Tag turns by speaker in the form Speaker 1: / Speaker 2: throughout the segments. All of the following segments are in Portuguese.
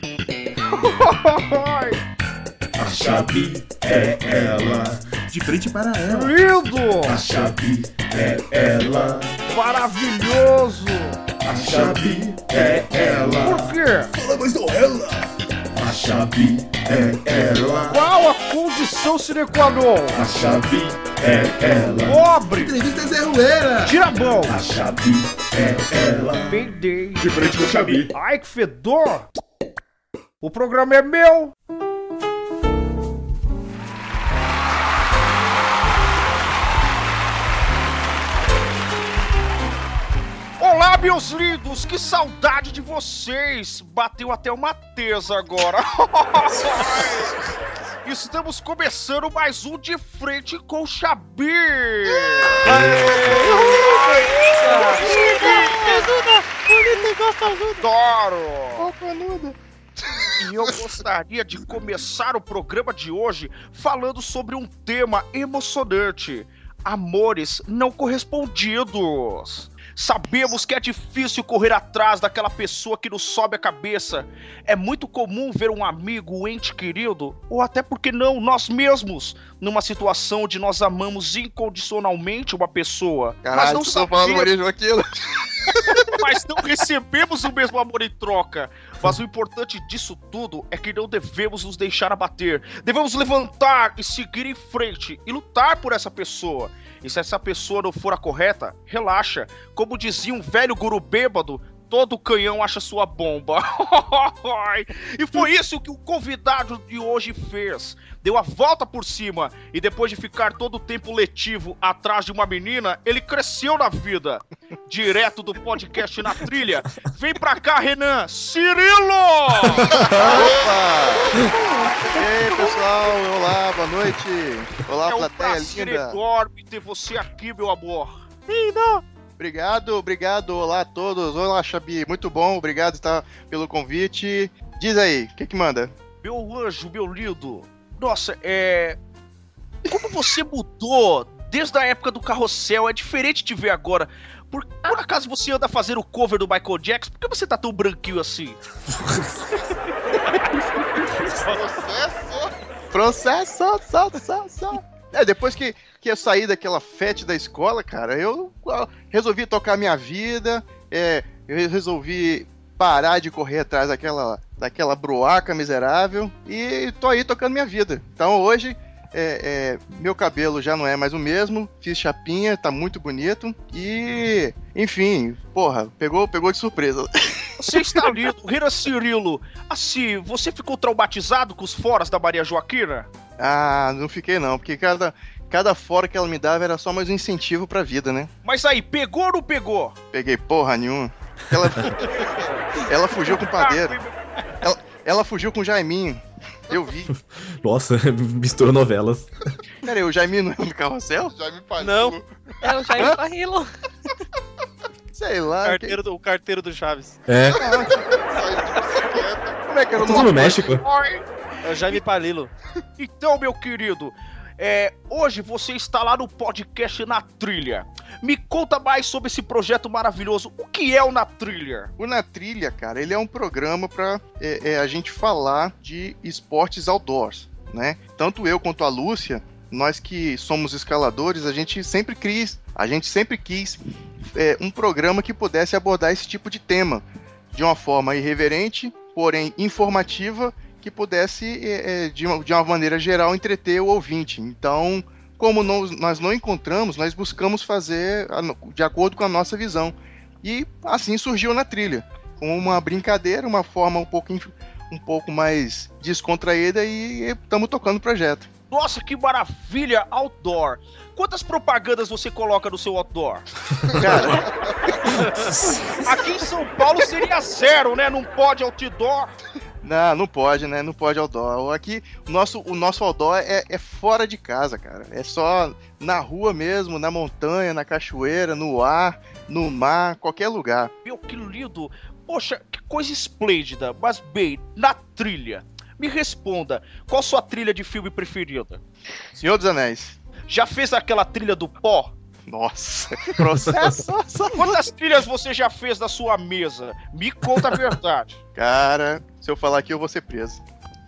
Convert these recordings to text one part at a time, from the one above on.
Speaker 1: A chave é ela. De frente para ela.
Speaker 2: Lindo!
Speaker 1: A chave é ela.
Speaker 2: Maravilhoso!
Speaker 1: A chave é ela.
Speaker 2: Por quê?
Speaker 1: Fala mais não ela. A chave é ela.
Speaker 2: Qual a condição sine qua non?
Speaker 1: A chave é ela.
Speaker 2: Pobre!
Speaker 1: Entrevista Zé Ruela.
Speaker 2: Tira a mão!
Speaker 1: A chave é ela.
Speaker 2: Peidei!
Speaker 1: De frente com a chave.
Speaker 2: Ai, que fedor! O programa é meu! Olá, meus lindos! Que saudade de vocês! Bateu até uma tesa agora! Estamos começando mais um De Frente com o Xabir! Adoro! E eu gostaria de começar o programa de hoje falando sobre um tema emocionante: amores não correspondidos. Sabemos que é difícil correr atrás daquela pessoa que nos sobe a cabeça. É muito comum ver um amigo, um ente querido, ou até porque não, nós mesmos, numa situação onde nós amamos incondicionalmente uma pessoa. mas
Speaker 3: Caralho,
Speaker 2: não
Speaker 3: estão falando
Speaker 2: sabemos
Speaker 3: Maria Joaquina.
Speaker 2: Mas não recebemos o mesmo amor em troca. Mas o importante disso tudo é que não devemos nos deixar abater. Devemos levantar e seguir em frente e lutar por essa pessoa. E se essa pessoa não for a correta, relaxa. Como dizia um velho guru bêbado, todo canhão acha sua bomba. e foi isso que o convidado de hoje fez. Deu a volta por cima e depois de ficar todo o tempo letivo atrás de uma menina, ele cresceu na vida. Direto do podcast na trilha. Vem pra cá, Renan. Cirilo!
Speaker 3: Opa! E aí, pessoal? Olá, boa noite. Olá,
Speaker 2: é um
Speaker 3: plateia
Speaker 2: prazer
Speaker 3: linda.
Speaker 2: enorme ter você aqui, meu amor.
Speaker 3: Obrigado, obrigado. Olá a todos. Olá, Xabi. Muito bom, obrigado tá, pelo convite. Diz aí, o que que manda?
Speaker 2: Meu anjo, meu lindo. Nossa, é. Como você mudou desde a época do carrossel? É diferente de ver agora. Por, por acaso você anda fazendo o cover do Michael Jackson? Por que você tá tão branquinho assim?
Speaker 3: Processo, só, só, só. É, depois que, que eu saí daquela fete da escola, cara, eu resolvi tocar minha vida, é, eu resolvi parar de correr atrás daquela, daquela broaca miserável e tô aí tocando minha vida. Então hoje, é, é, meu cabelo já não é mais o mesmo, fiz chapinha, tá muito bonito e, enfim, porra, pegou, pegou de surpresa.
Speaker 2: Você está lindo, Renan Cirilo. Assim, você ficou traumatizado com os foras da Maria Joaquina?
Speaker 3: Ah, não fiquei não, porque cada, cada fora que ela me dava era só mais um incentivo pra vida, né?
Speaker 2: Mas aí, pegou ou não pegou?
Speaker 3: Peguei porra nenhuma. Ela, ela fugiu com o padeiro. Ela, ela fugiu com o Jaiminho. Eu vi.
Speaker 4: Nossa, mistura novelas.
Speaker 3: Pera aí, o Jaiminho não é um do carrossel?
Speaker 5: Jaime Palilo.
Speaker 6: Não.
Speaker 7: É o Jair Barrilo.
Speaker 3: Sei lá.
Speaker 6: Carteiro do, o carteiro do Chaves.
Speaker 4: É.
Speaker 3: Como é que era o
Speaker 4: tudo no
Speaker 3: nome?
Speaker 4: México.
Speaker 6: É o Jaime Palilo.
Speaker 2: Então, meu querido, é, hoje você está lá no podcast Na Trilha. Me conta mais sobre esse projeto maravilhoso. O que é o Na Trilha?
Speaker 3: O Na Trilha, cara, ele é um programa pra é, é, a gente falar de esportes outdoors, né? Tanto eu quanto a Lúcia, nós que somos escaladores, a gente sempre quis, a gente sempre quis é, um programa que pudesse abordar esse tipo de tema de uma forma irreverente, porém informativa, que pudesse, é, é, de, uma, de uma maneira geral, entreter o ouvinte. Então, como não- nós não encontramos, nós buscamos fazer de acordo com a nossa visão. E assim surgiu na trilha, com uma brincadeira, uma forma um pouco, um pouco mais descontraída e estamos tocando o projeto.
Speaker 2: Nossa, que maravilha! Outdoor. Quantas propagandas você coloca no seu outdoor?
Speaker 3: Cara,
Speaker 2: Aqui em São Paulo seria zero, né? Não pode outdoor.
Speaker 3: não, não pode, né? Não pode outdoor. Aqui, o nosso, o nosso outdoor é, é fora de casa, cara. É só na rua mesmo, na montanha, na cachoeira, no ar, no mar, qualquer lugar.
Speaker 2: Meu, que lindo. Poxa, que coisa esplêndida. Mas bem, na trilha. Me responda, qual sua trilha de filme preferida?
Speaker 3: Senhor dos Anéis.
Speaker 2: Já fez aquela trilha do pó?
Speaker 3: Nossa, que processo.
Speaker 2: Quantas trilhas você já fez da sua mesa? Me conta a verdade.
Speaker 3: Cara, se eu falar aqui, eu vou ser preso.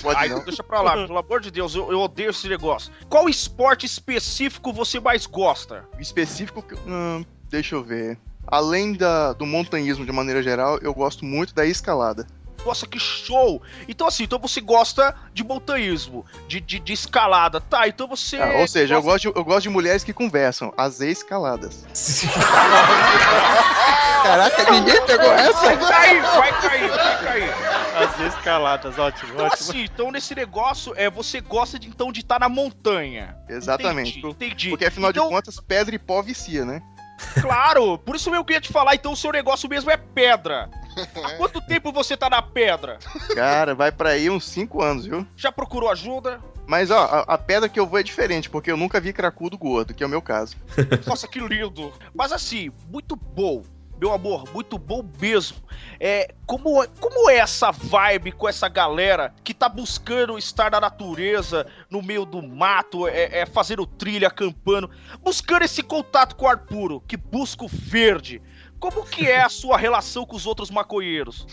Speaker 3: Pode
Speaker 2: Ai,
Speaker 3: não.
Speaker 2: deixa pra lá, pelo amor de Deus, eu, eu odeio esse negócio. Qual esporte específico você mais gosta?
Speaker 3: Específico, que- hum, deixa eu ver. Além da, do montanhismo de maneira geral, eu gosto muito da escalada.
Speaker 2: Nossa, que show! Então, assim, então você gosta de montanhismo, de, de, de escalada. Tá, então você.
Speaker 3: Ah, ou seja, eu
Speaker 2: gosta-
Speaker 3: gosto, de, eu gosto de mulheres que conversam, as escaladas. Caraca, ninguém pegou essa?
Speaker 2: Vai cair, vai cair, vai cair.
Speaker 6: As escaladas, ótimo,
Speaker 2: Então,
Speaker 6: ótimo.
Speaker 2: assim, então nesse negócio, é, você gosta de, então de estar na montanha.
Speaker 3: Exatamente.
Speaker 2: Entendi, entendi.
Speaker 3: Porque afinal
Speaker 2: Então-
Speaker 3: de contas, pedra e pó vicia, né?
Speaker 2: Claro, por isso eu queria te falar, então o seu negócio mesmo é pedra. Há quanto tempo você tá na pedra?
Speaker 3: Cara, vai pra aí uns 5 anos, viu?
Speaker 2: Já procurou ajuda?
Speaker 3: Mas ó, a, a pedra que eu vou é diferente, porque eu nunca vi cracudo gordo, que é o meu caso.
Speaker 2: Nossa, que lindo. Mas assim, muito bom. Meu amor, muito bom mesmo. É, como, como é essa vibe com essa galera que tá buscando estar na natureza, no meio do mato, é, é, fazendo trilha, acampando, buscando esse contato com o ar puro, que busca o verde. Como que é a sua relação com os outros maconheiros?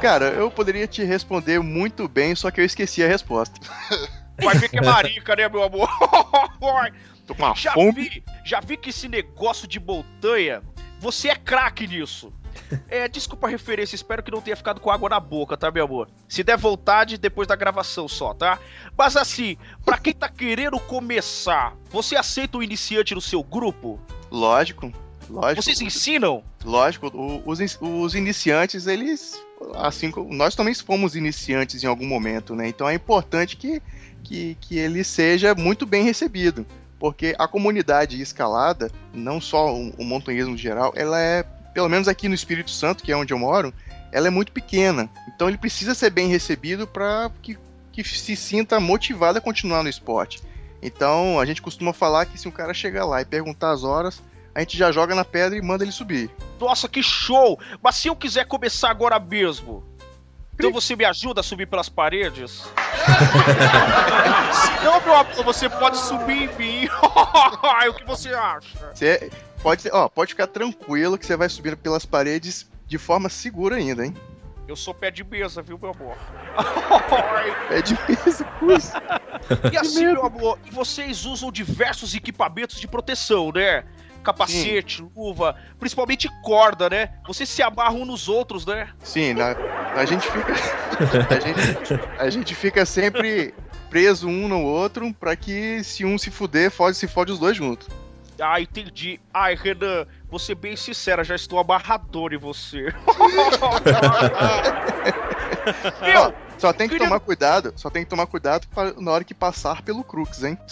Speaker 3: Cara, eu poderia te responder muito bem, só que eu esqueci a resposta.
Speaker 2: Vai ver que é marica, né, meu amor?
Speaker 3: Tô com uma
Speaker 2: Já
Speaker 3: fome.
Speaker 2: vi, já vi que esse negócio de montanha, você é craque nisso. É, desculpa a referência, espero que não tenha ficado com água na boca, tá, meu amor? Se der vontade, depois da gravação só, tá? Mas assim, pra quem tá querendo começar, você aceita o iniciante no seu grupo?
Speaker 3: Lógico, lógico.
Speaker 2: Vocês ensinam?
Speaker 3: Lógico, os, os iniciantes, eles. Assim como. Nós também fomos iniciantes em algum momento, né? Então é importante que, que, que ele seja muito bem recebido. Porque a comunidade escalada, não só o, o montanhismo geral, ela é, pelo menos aqui no Espírito Santo, que é onde eu moro, ela é muito pequena. Então ele precisa ser bem recebido para que, que se sinta motivado a continuar no esporte. Então a gente costuma falar que se um cara chegar lá e perguntar as horas, a gente já joga na pedra e manda ele subir.
Speaker 2: Nossa, que show! Mas se eu quiser começar agora mesmo, então você me ajuda a subir pelas paredes? Não, meu amor, você pode subir em mim. o que você acha?
Speaker 3: Você pode, ó, pode ficar tranquilo que você vai subir pelas paredes de forma segura ainda, hein?
Speaker 2: Eu sou pé de mesa, viu, meu amor?
Speaker 3: É de peso, cruz.
Speaker 2: e assim, meu amor, e vocês usam diversos equipamentos de proteção, né? Capacete, luva, principalmente corda, né? Vocês se amarram nos outros, né?
Speaker 3: Sim, na- a gente fica. A gente, a gente fica sempre preso um no outro pra que se um se fuder, fode, se fode os dois juntos.
Speaker 2: Ah, entendi. Ai, Renan, vou ser bem sincera, já estou amarrador em você. meu,
Speaker 3: Só tem que
Speaker 2: Queria-
Speaker 3: tomar cuidado, só tem que tomar cuidado na hora que passar pelo crux, hein?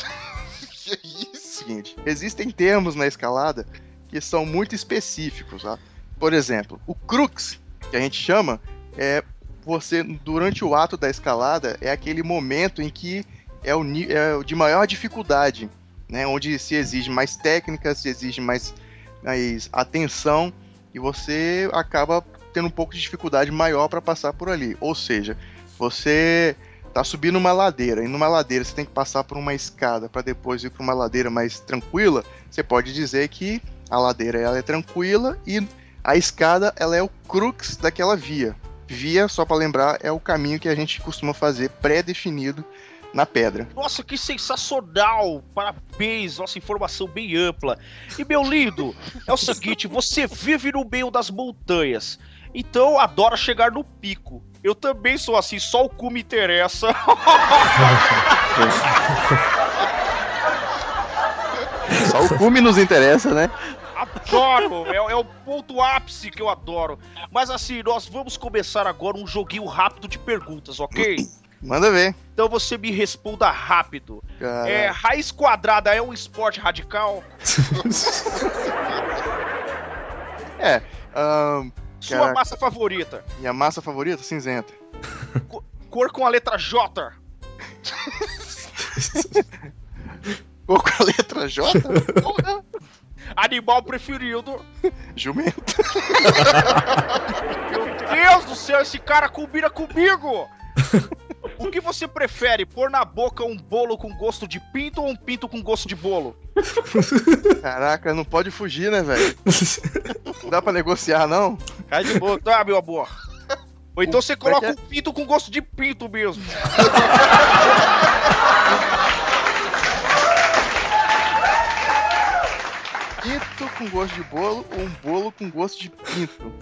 Speaker 5: Que isso?
Speaker 3: seguinte: existem termos na escalada que são muito específicos, tá? Por exemplo, o crux, que a gente chama, é você, durante o ato da escalada, é aquele momento em que é o, é o de maior dificuldade, né? Onde se exige mais técnica, se exige mais, mais atenção, e você acaba tendo um pouco de dificuldade maior para passar por ali. Ou seja, você tá subindo uma ladeira e numa ladeira você tem que passar por uma escada para depois ir para uma ladeira mais tranquila, você pode dizer que a ladeira ela é tranquila e a escada ela é o crux daquela via. Via, só para lembrar, é o caminho que a gente costuma fazer pré-definido na pedra.
Speaker 2: Nossa, que sensacional! Parabéns, nossa informação bem ampla. E meu lindo, é o seguinte: você vive no meio das montanhas, então adora chegar no pico. Eu também sou assim, só o cu me interessa.
Speaker 3: Só o cume nos interessa, né?
Speaker 2: Adoro! É, é o ponto ápice que eu adoro. Mas assim, nós vamos começar agora um joguinho rápido de perguntas, ok?
Speaker 3: Manda ver.
Speaker 2: Então você me responda rápido.
Speaker 3: Cara.
Speaker 2: É, raiz quadrada é um esporte radical?
Speaker 3: Ahn,
Speaker 2: Sua
Speaker 3: Caraca.
Speaker 2: massa favorita?
Speaker 3: minha massa favorita, cinzenta.
Speaker 2: Cor com a letra J?
Speaker 3: Ou com a letra J? Porra.
Speaker 2: Animal preferido?
Speaker 3: Jumento.
Speaker 2: Meu Deus do céu, esse cara combina comigo! O que você prefere, pôr na boca um bolo com gosto de pinto ou um pinto com gosto de bolo?
Speaker 3: Caraca, não pode fugir, né, velho? Não dá pra negociar, não?
Speaker 2: Cai de boa, tá, meu amor? Ou então você coloca
Speaker 3: é
Speaker 2: um pinto com gosto de pinto mesmo.
Speaker 3: Pinto com gosto de bolo ou um bolo com gosto de pinto?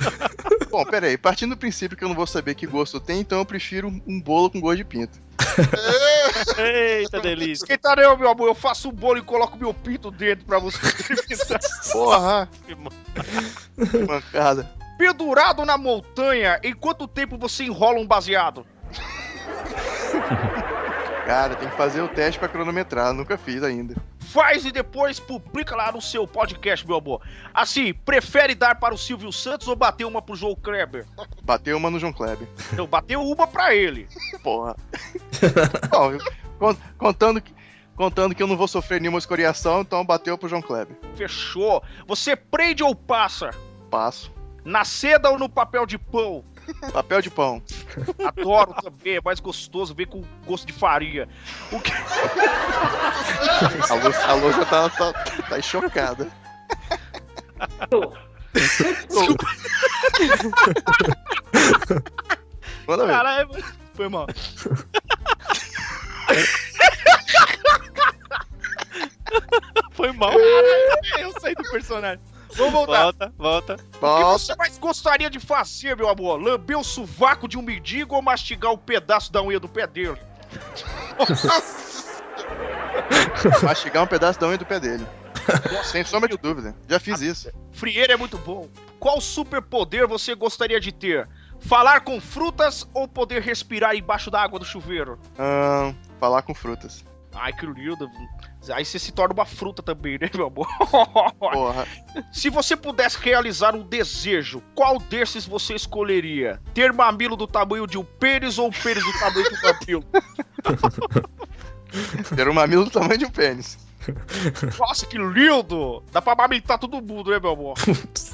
Speaker 3: Bom, pera aí. Partindo do princípio que eu não vou saber que gosto tem, então eu prefiro um bolo com gosto de pinto.
Speaker 6: Eita delícia.
Speaker 2: Esquenta não, meu amor. Eu faço um bolo e coloco meu pinto dentro pra você.
Speaker 3: Porra! Que mancada.
Speaker 2: Pendurado na montanha, em quanto tempo você enrola um baseado?
Speaker 3: Cara, tem que fazer o teste pra cronometrar. Nunca fiz ainda.
Speaker 2: Faz e depois publica lá no seu podcast, meu amor. Assim, prefere dar para o Silvio Santos ou bater uma pro João Kleber?
Speaker 3: Bateu uma no João Kleber.
Speaker 2: Eu bateu uma pra ele.
Speaker 3: Porra. Bom, eu- con- contando que. Contando que eu não vou sofrer nenhuma escoriação, então bateu pro João Kleber.
Speaker 2: Fechou. Você prende ou passa?
Speaker 3: Passo.
Speaker 2: Na seda ou no papel de pão?
Speaker 3: Papel de pão.
Speaker 2: Adoro também, é mais gostoso, vem com gosto de farinha. O que...
Speaker 3: A Lu, a Lu já tá, tá, tá chocada. Ver.
Speaker 2: Caralho, foi mal.
Speaker 6: Foi mal.
Speaker 2: Eu saí do personagem. Vamos voltar.
Speaker 6: Volta, volta.
Speaker 2: O que
Speaker 3: Volta.
Speaker 2: você mais gostaria de fazer, meu amor? Lamber o sovaco de um mendigo ou mastigar um pedaço da unha do pé dele?
Speaker 3: Mastigar um pedaço da unha do pé dele. Sem sombra de dúvida. Já fiz isso.
Speaker 2: Frieira é muito bom. Qual superpoder você gostaria de ter? Falar com frutas ou poder respirar embaixo da água do chuveiro?
Speaker 3: Ahn, falar com frutas.
Speaker 2: Ai, que lindo. Aí você se torna uma fruta também, né, meu amor?
Speaker 3: Porra.
Speaker 2: Se você pudesse realizar um desejo, qual desses você escolheria? Ter mamilo do tamanho de um pênis ou um pênis do tamanho de um mamilo?
Speaker 3: Ter um mamilo do tamanho de um pênis.
Speaker 2: Nossa, que lindo! Dá pra amamentar todo mundo, né, meu amor?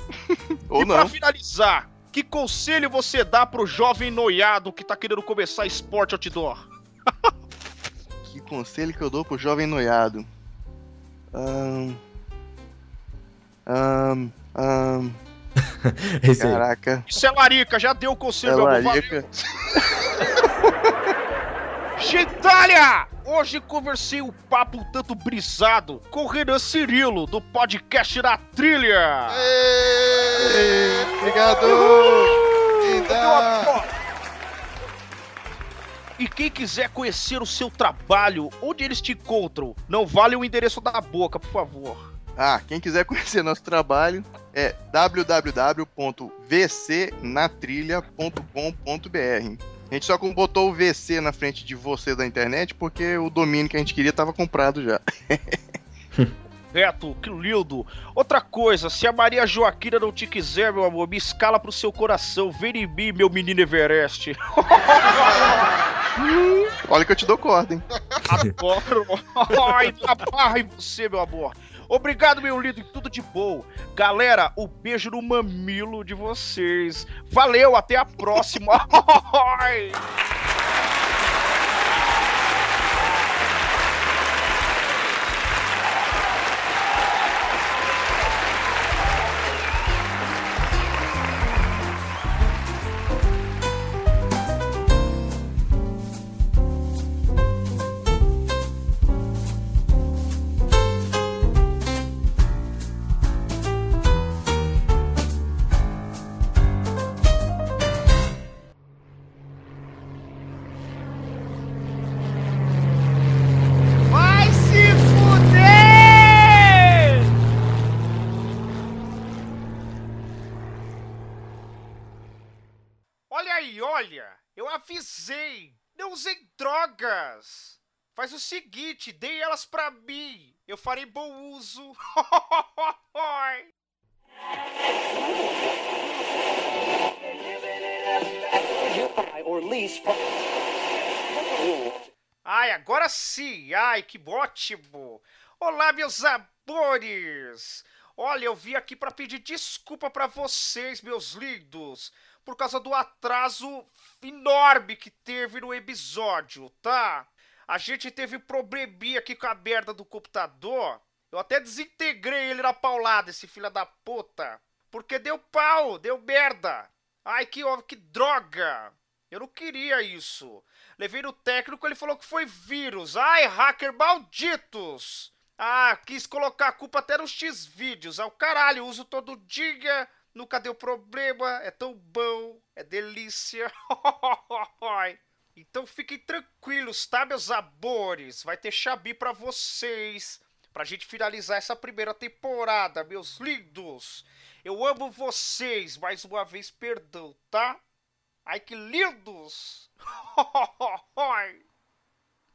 Speaker 3: Ou
Speaker 2: e pra
Speaker 3: não.
Speaker 2: finalizar, que conselho você dá pro jovem noiado que tá querendo começar esporte outdoor?
Speaker 3: Que conselho que eu dou pro jovem noiado? Ahn. Ahn. Ahn.
Speaker 4: Esse aí.
Speaker 3: Caraca.
Speaker 2: Isso é larica, já deu o conselho,
Speaker 3: É larica.
Speaker 2: Gentalha! Hoje conversei um papo um tanto brisado com o Renan Cirilo, do podcast da Trilha.
Speaker 3: Ei, Obrigado!
Speaker 2: Meu
Speaker 3: Linda!
Speaker 2: E quem quiser conhecer o seu trabalho, onde eles te encontram? Não vale o endereço da boca, por favor.
Speaker 3: Ah, quem quiser conhecer nosso trabalho é www.vcnatrilha.com.br. A gente só botou o VC na frente de você da internet porque o domínio que a gente queria estava comprado já.
Speaker 2: Beto, que lindo. Outra coisa, se a Maria Joaquina não te quiser, meu amor, me escala pro seu coração. Vem em mim, meu menino Everest.
Speaker 3: Olha que eu te dou corda, hein?
Speaker 2: Adoro. Ai, barra em você, meu amor. Obrigado, meu lindo, e tudo de bom. Galera, o beijo no mamilo de vocês. Valeu, até a próxima. usem drogas! Faz o seguinte, dê elas pra mim! Eu farei bom uso! Ai, agora sim! Ai, que ótimo! Olá, meus amores! Olha, eu vim aqui para pedir desculpa para vocês, meus lindos, por causa do atraso enorme que teve no episódio, tá? A gente teve probleminha aqui com a merda do computador. Eu até desintegrei ele na paulada, esse filho da puta. Porque deu pau, deu merda. Ai, que, que droga. Eu não queria isso. Levei no técnico, ele falou que foi vírus. Ai, hacker malditos. Ah, quis colocar a culpa até nos X-Vídeos. Ah, o caralho, uso todo dia. Nunca deu problema. É tão bom. É delícia. então fiquem tranquilos, tá, meus amores? Vai ter Xabi pra vocês. Pra gente finalizar essa primeira temporada, meus lindos. Eu amo vocês. Mais uma vez, perdão, tá? Ai, que lindos!